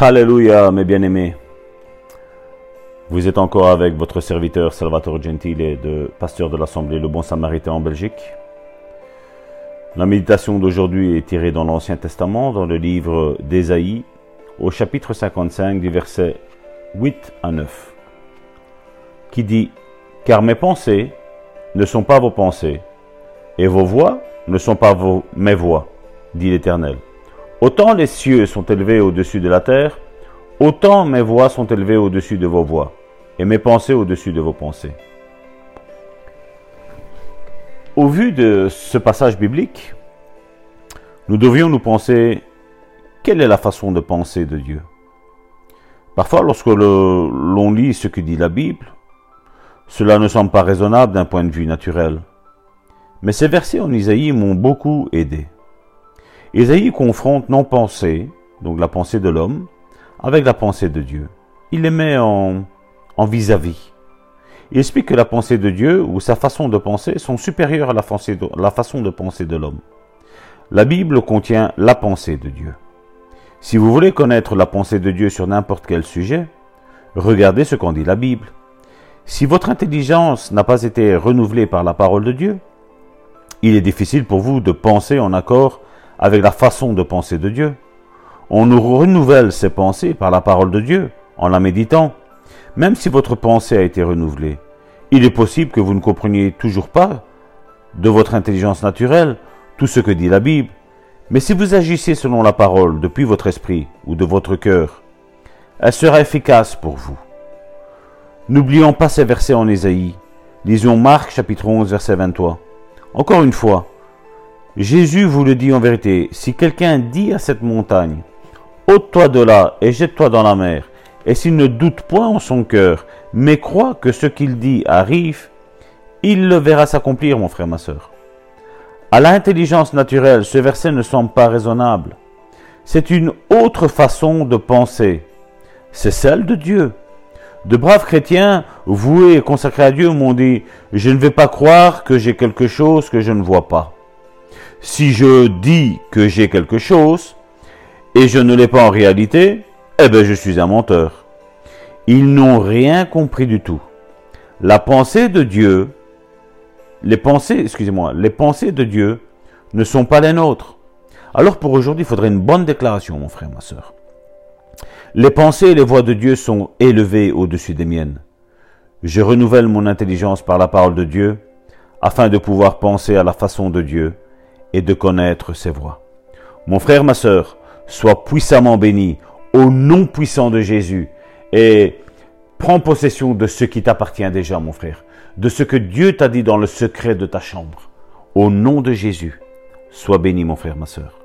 Alléluia, mes bien-aimés. Vous êtes encore avec votre serviteur Salvatore Gentile, de pasteur de l'Assemblée Le Bon Samaritain en Belgique. La méditation d'aujourd'hui est tirée dans l'Ancien Testament, dans le livre d'Ésaïe, au chapitre 55, du verset 8 à 9, qui dit Car mes pensées ne sont pas vos pensées, et vos voix ne sont pas vos, mes voix, dit l'Éternel. Autant les cieux sont élevés au-dessus de la terre, autant mes voix sont élevées au-dessus de vos voix, et mes pensées au-dessus de vos pensées. Au vu de ce passage biblique, nous devions nous penser quelle est la façon de penser de Dieu? Parfois, lorsque l'on lit ce que dit la Bible, cela ne semble pas raisonnable d'un point de vue naturel. Mais ces versets en Isaïe m'ont beaucoup aidé. Isaïe confronte non pensée, donc la pensée de l'homme, avec la pensée de Dieu. Il les met en vis-à-vis. Il explique que la pensée de Dieu ou sa façon de penser sont supérieures à la, la façon de penser de l'homme. La Bible contient la pensée de Dieu. Si vous voulez connaître la pensée de Dieu sur n'importe quel sujet, regardez ce qu'en dit la Bible. Si votre intelligence n'a pas été renouvelée par la parole de Dieu, il est difficile pour vous de penser en accord avec la façon de penser de Dieu. On nous renouvelle ses pensées par la parole de Dieu, en la méditant. Même si votre pensée a été renouvelée, il est possible que vous ne compreniez toujours pas, de votre intelligence naturelle, tout ce que dit la Bible. Mais si vous agissez selon la parole depuis votre esprit ou de votre cœur, elle sera efficace pour vous. N'oublions pas ces versets en Ésaïe. Lisons Marc chapitre 11 verset 23. Encore une fois, Jésus vous le dit en vérité, si quelqu'un dit à cette montagne, ôte-toi de là et jette-toi dans la mer, et s'il ne doute point en son cœur, mais croit que ce qu'il dit arrive, il le verra s'accomplir, mon frère, ma soeur. À l'intelligence naturelle, ce verset ne semble pas raisonnable. C'est une autre façon de penser. C'est celle de Dieu. De braves chrétiens, voués et consacrés à Dieu, m'ont dit, je ne vais pas croire que j'ai quelque chose que je ne vois pas. Si je dis que j'ai quelque chose et je ne l'ai pas en réalité, eh bien je suis un menteur. Ils n'ont rien compris du tout. La pensée de Dieu, les pensées, excusez-moi, les pensées de Dieu ne sont pas les nôtres. Alors pour aujourd'hui, il faudrait une bonne déclaration, mon frère, ma soeur. Les pensées et les voix de Dieu sont élevées au-dessus des miennes. Je renouvelle mon intelligence par la parole de Dieu afin de pouvoir penser à la façon de Dieu et de connaître ses voies. Mon frère, ma sœur, sois puissamment béni au nom puissant de Jésus et prends possession de ce qui t'appartient déjà, mon frère, de ce que Dieu t'a dit dans le secret de ta chambre. Au nom de Jésus, sois béni, mon frère, ma sœur.